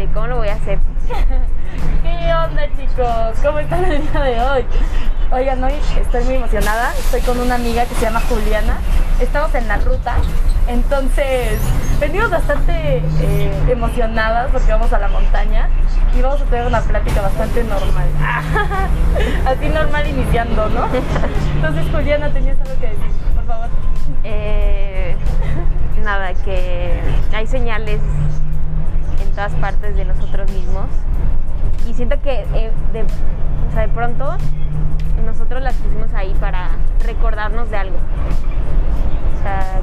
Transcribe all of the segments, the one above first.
de cómo lo voy a hacer. ¿Qué onda chicos? ¿Cómo están el día de hoy? Oigan, hoy estoy muy emocionada. Estoy con una amiga que se llama Juliana. Estamos en la ruta. Entonces, venimos bastante eh, emocionadas porque vamos a la montaña y vamos a tener una plática bastante normal. Así normal iniciando, ¿no? Entonces, Juliana, tenías algo que decir, por favor. Eh, nada, que hay señales en todas partes de nosotros mismos y siento que eh, de, de pronto nosotros las pusimos ahí para recordarnos de algo.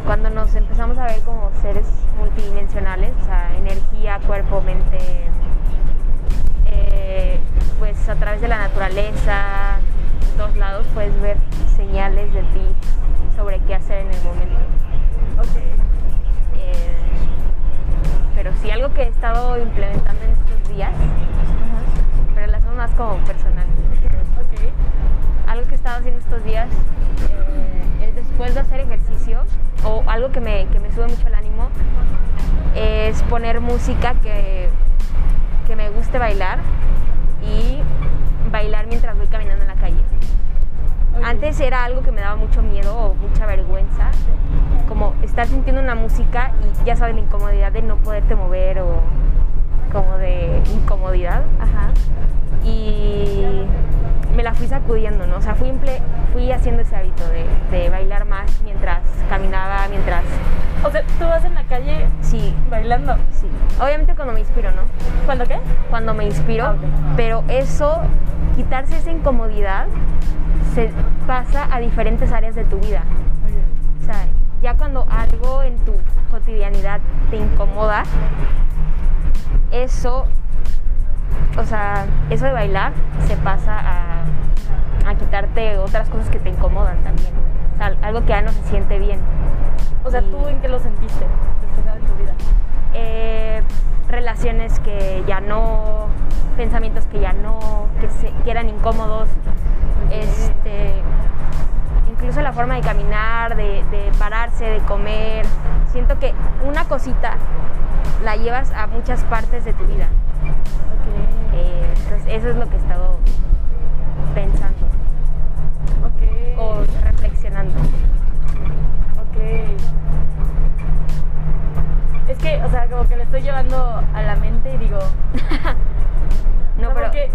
Cuando nos empezamos a ver como seres multidimensionales, energía, cuerpo, mente, eh, pues a través de la naturaleza, en todos lados puedes ver señales de ti sobre qué hacer en el momento. Sí, algo que he estado implementando en estos días, pero las son más como personal. Algo que he estado haciendo estos días eh, es después de hacer ejercicio, o algo que me, que me sube mucho el ánimo, es poner música que, que me guste bailar y bailar mientras voy caminando en la calle. Antes era algo que me daba mucho miedo o mucha vergüenza, como estar sintiendo una música y ya sabes la incomodidad de no poderte mover o como de incomodidad. Ajá. Y me la fui sacudiendo, ¿no? O sea, fui, imple- fui haciendo ese hábito de, de bailar más mientras caminaba, mientras... O sea, tú vas en la calle Sí, bailando. sí. Obviamente cuando me inspiro, ¿no? ¿Cuándo qué? Cuando me inspiro, Ah, pero eso, quitarse esa incomodidad, se pasa a diferentes áreas de tu vida. O sea, ya cuando algo en tu cotidianidad te incomoda, eso, o sea, eso de bailar se pasa a, a quitarte otras cosas que te incomodan también. O sea, algo que ya no se siente bien. O sea, Y- ¿tú en qué lo sentiste en tu vida? Eh, relaciones que ya no, pensamientos que ya no, que, se, que eran incómodos, este, incluso la forma de caminar, de, de pararse, de comer. Siento que una cosita la llevas a muchas partes de tu vida. Eh, entonces eso es lo que he estado pensando Ok. Es que, o sea, como que lo estoy llevando a la mente y digo. No, o sea, pero... porque,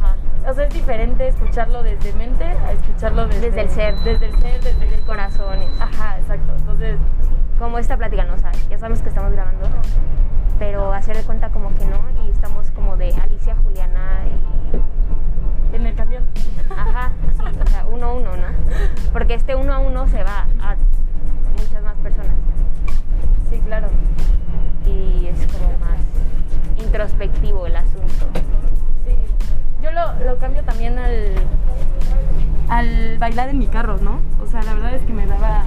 ajá. o sea, es diferente escucharlo desde mente a escucharlo desde, Desde el ser. Desde el ser, desde el corazón. Ajá, exacto. Entonces, como esta plática, no sabes, ya sabemos que estamos grabando, pero hacer de cuenta como que no y estamos como de Alicia, Juliana y en el camión. ajá, sí, o sea, uno a uno, ¿no? Porque este uno a uno se va a muchas más personas Sí, claro. y es como más introspectivo el asunto. Sí. Yo lo, lo cambio también al, al bailar en mi carro, ¿no? O sea, la verdad es que me daba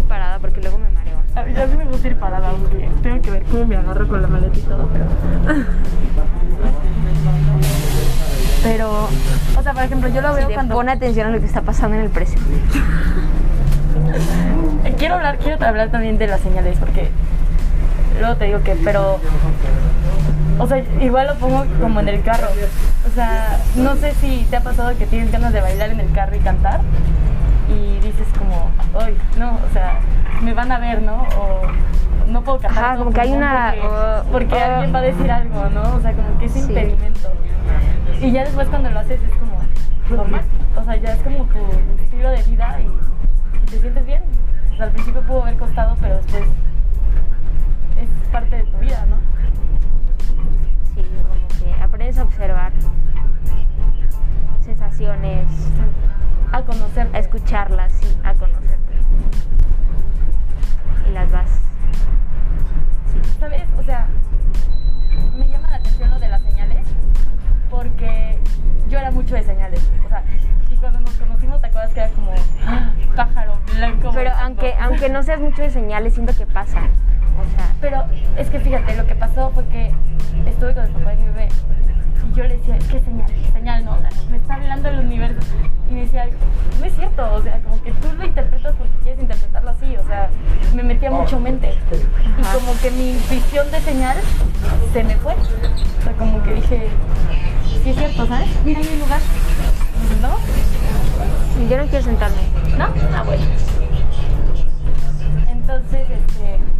ir parada porque luego me mareo. A ver, ya sí me gusta ir parada, aunque tengo que ver cómo me agarro con la maleta y todo, pero. Pero, o sea, por ejemplo, yo lo veo cuando. Pon atención a lo que está pasando en el presente. Eh, Quiero hablar, quiero hablar también de las señales, porque luego te digo que, pero. O sea, igual lo pongo como en el carro. O sea, no sé si te ha pasado que tienes ganas de bailar en el carro y cantar y dices como, ay, no, o sea, me van a ver, ¿no? O no puedo cantar. Ajá, como que hay una- Porque, uh, porque uh. alguien va a decir algo, ¿no? O sea, como que es Sí. impedimento. Y ya después cuando lo haces es como normal. O sea, ya es como tu estilo de vida y, y te sientes bien. O sea, al principio pudo haber costado, pero después es parte de tu vida, ¿no? Sí, como A conocer. a escucharlas, sí, a conocerte. Y las vas. ¿Sabes? O sea, me llama la atención lo de las señales porque yo era mucho de señales. O sea, y cuando nos conocimos, ¿te acuerdas que era como ah, pájaro blanco? Pero aunque, aunque no seas mucho de señales, siento que pasan. Pasó fue que estuve con el papá de mi bebé y yo le decía, es que señal, señal no, o sea, me está hablando el universo. Y me decía, no es cierto, o sea, como que tú lo interpretas porque quieres interpretarlo así, o sea, me metía mucho mente. Y como que mi visión de señal se me fue. O sea, como que dije, sí es cierto, ¿sabes? Mira, hay un lugar. ¿No? Yo no quiero sentarme. ¿No? Ah, bueno. Entonces, este.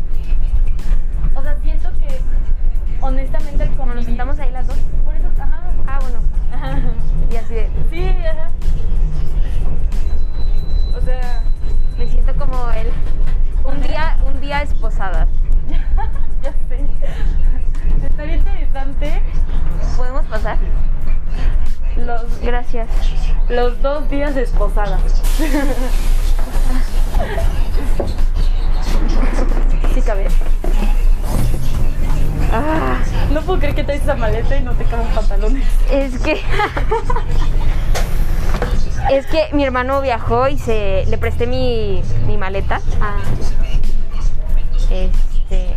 Los dos días de esposada. Sí, cabe. Ah, No puedo creer que traes esa maleta y no te caben pantalones. es que. es que mi hermano viajó y se le presté mi, mi maleta. Ah. Este.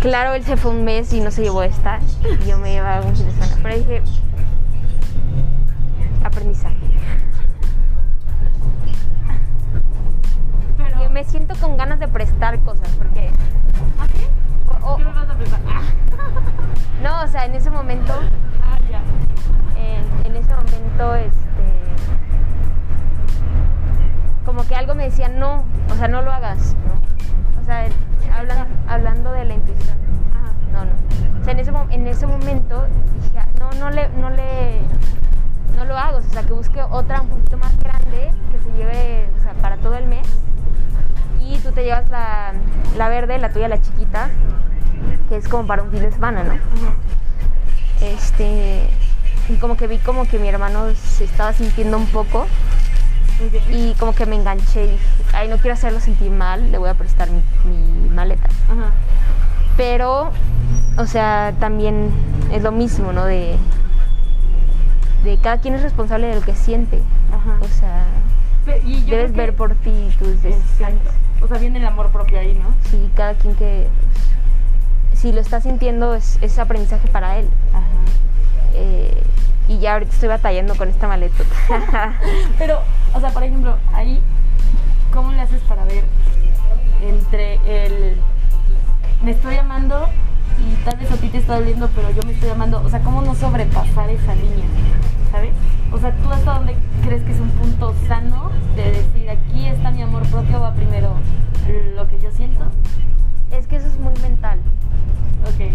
Claro, él se fue un mes y no se llevó esta. Y yo me llevaba un fin de semana. Pero dije. Aprendizaje. Me siento con ganas de prestar cosas porque. ¿Ah, sí? o- o- ¿Qué me vas a prestar? Ah, no, o sea, en ese momento. ah, ya. En, en ese momento, este. Como que algo me decía, no, o sea, no lo hagas, ¿no? O sea, hablan- hablando de la intuición. Ajá. No, no. O sea, en ese, en ese momento dije, "Ah, no, no le, no le, no lo hago. O sea, que busque otra un poquito más grande que se lleve, o sea, para todo el mes. Llevas la, la verde, la tuya la chiquita, que es como para un fin de semana, ¿no? Este, y como que vi como que mi hermano se estaba sintiendo un poco y como que me enganché y dije, ay, no quiero hacerlo sentir mal, le voy a prestar mi, mi maleta. Pero, o sea, también es lo mismo, ¿no? De, de cada quien es responsable de lo que siente. O sea, y yo debes ver por ti tus decisiones. O sea, viene el amor propio ahí, ¿no? Sí, cada quien que... Si lo está sintiendo es, es aprendizaje para él. Ajá. Eh, y ya ahorita estoy batallando con esta maleta. Pero, o sea, por ejemplo, ahí, ¿cómo le haces para ver entre el me estoy amando y tal vez a ti te está doliendo, pero yo me estoy amando? O sea, ¿cómo no sobrepasar esa línea? ¿Sabes? O sea, ¿tú hasta dónde crees que es un punto sano de decir aquí está mi amor propio, va primero lo que yo siento? es que eso es muy mental. Ok.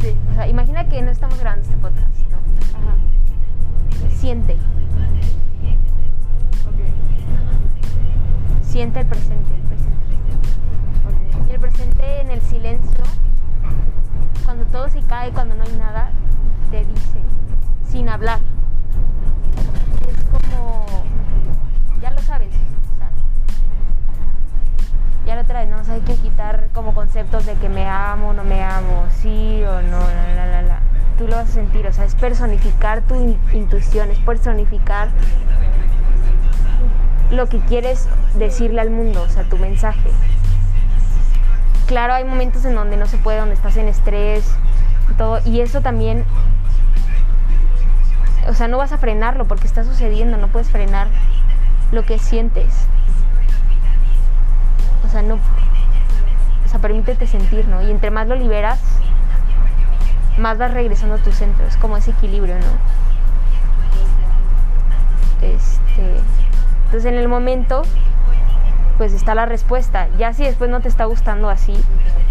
Sí. O sea, imagina que no estamos grabando este podcast, ¿no? Ajá. Siente, Ok. siente el presente, el presente. Ok. Y el presente en el silencio, cuando todo se cae, cuando no hay nada, te dice, sin hablar. De que me amo, no me amo, sí o no, la, la, la, la. Tú lo vas a sentir, o sea, es personificar tu in- intuición, es personificar lo que quieres decirle al mundo, o sea, tu mensaje. Claro, hay momentos en donde no se puede, donde estás en estrés, todo, y eso también, o sea, no vas a frenarlo porque está sucediendo, no puedes frenar lo que sientes. O sea, no, o sea, permítete sentir, ¿no? Y entre más lo liberas, más vas regresando a tu centro, es como ese equilibrio, ¿no? Este, entonces en el momento pues está la respuesta. Ya si después no te está gustando así,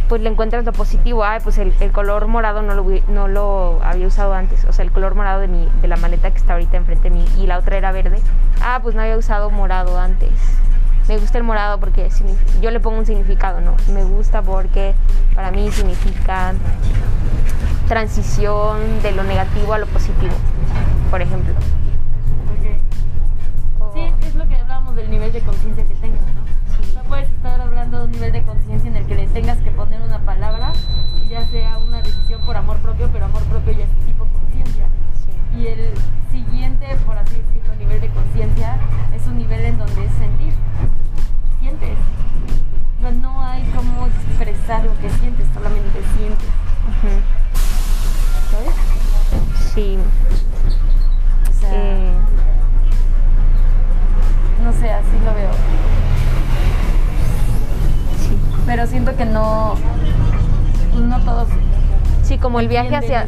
pues le encuentras lo positivo. Ay, pues el, color morado no lo, no lo había usado antes. O sea, el color morado de, mi, de la maleta que está ahorita enfrente de mí y la otra era verde. Ah, pues no había usado morado antes. Me gusta el morado porque yo le pongo un significado, ¿no? Me gusta porque para mí significa transición de lo negativo a lo positivo, por ejemplo. O- Sí, es lo que hablábamos del nivel de conciencia que tengas, ¿no? No puedes estar hablando de un nivel de conciencia en el que le pero siento que no, no todos. Sí, como el viaje hacia,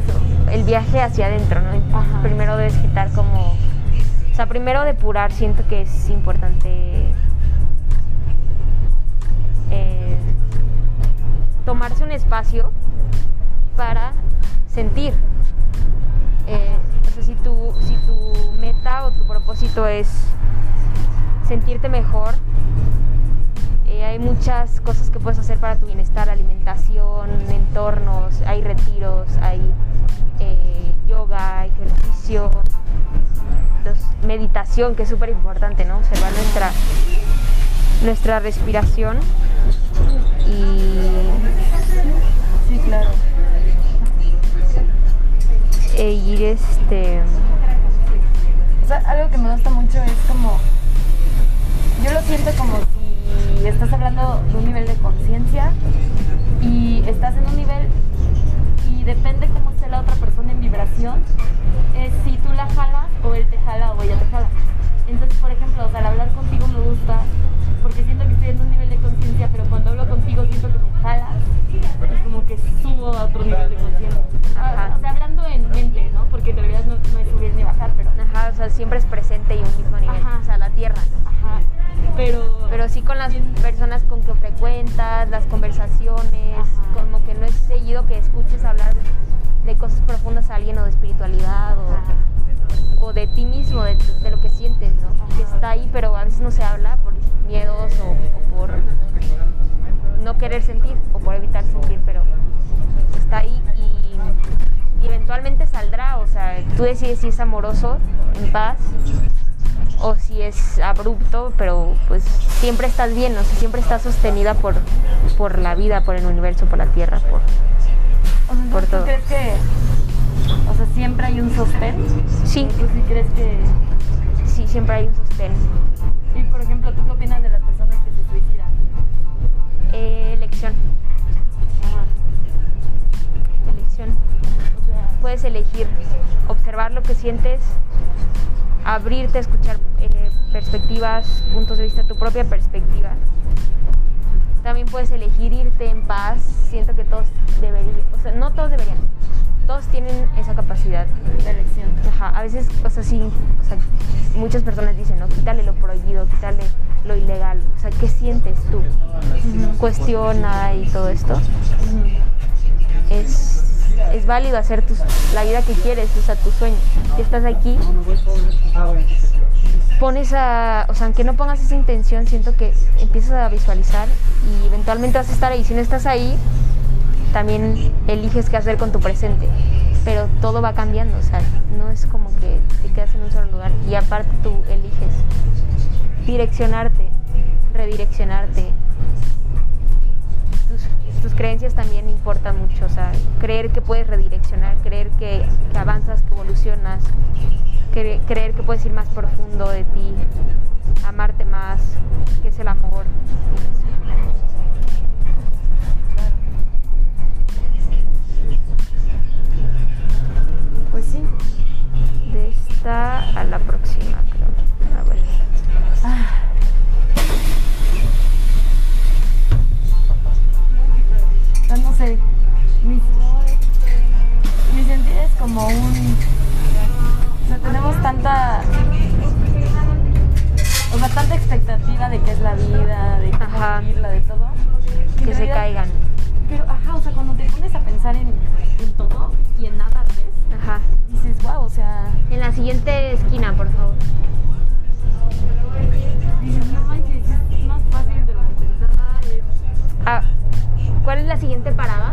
el viaje hacia adentro, ¿no? Primero debes quitar como, o sea, primero depurar. Siento que es importante eh, tomarse un espacio para sentir. Eh, o sea, si tu, si tu meta o tu propósito es sentirte mejor, eh, hay muchas cosas que puedes hacer para tu bienestar, alimentación, entornos, hay retiros, hay eh, yoga, ejercicio, meditación, que es súper importante, ¿no? Observar nuestra, nuestra respiración y Sí, claro. e ir este O sea, algo que me gusta mucho es como. Estás en un nivel y depende cómo esté la otra persona en vibración, sea, siempre es presente y un mismo nivel, Ajá. o sea, la tierra. Ajá. Pero... Pero sí con las personas con que frecuentas, las conversaciones, Ajá. como que no es seguido que escuches hablar de cosas profundas a alguien o de espiritualidad o, o de ti mismo, de, lo que sientes, ¿no? Que está ahí, pero a veces no se habla por miedos o, o por no querer sentir o por evitar sentir, pero está ahí y, y eventualmente saldrá, o sea, tú decides si es amoroso, en paz, o si es abrupto, pero pues siempre estás bien, o sea, siempre estás sostenida por, por la vida, por el universo, por la tierra, por... O sea, por ¿tú todo. crees que... O sea, siempre hay un sostén? Sí, ¿Tú sí crees que... sí, siempre hay un sostén. Y, por ejemplo, ¿tú qué opinas de las personas que se suicidan? Eh, elección, Puedes elegir observar lo que sientes, abrirte a escuchar eh, perspectivas, puntos de vista, tu propia perspectiva. También puedes elegir irte en paz. Siento que todos deberían, o sea, no todos deberían, todos tienen esa capacidad. de elección. Ajá, a veces, o sea, sí, o sea, muchas personas dicen, no, quítale lo prohibido, quítale lo ilegal. O sea, ¿qué sientes tú? Cuestiona y todo esto. Es, es válido hacer tus, la vida que quieres, o sea, tu sueño. Si estás aquí, pones a, o sea, aunque no pongas esa intención, siento que empiezas a visualizar y eventualmente vas a estar ahí. Si no estás ahí, también eliges qué hacer con tu presente. Pero todo va cambiando, o sea, no es como que te quedas en un solo lugar. Y aparte tú eliges direccionarte, redireccionarte. Creencias también importan mucho, o sea, creer que puedes redireccionar, creer que, avanzas, que evolucionas, cre- creer que puedes ir más profundo de ti, amarte más, que es el amor. Pues sí. De esta a la próxima, creo. Ah. de todo, que se caigan. Pero, ajá, o sea, cuando te pones a pensar en, todo y en nada ves, ajá. dices, wow, o sea... En la siguiente esquina, por favor. Dices, no manches, es más fácil de lo que pensaba. Es... Ah, ¿Cuál es la siguiente parada?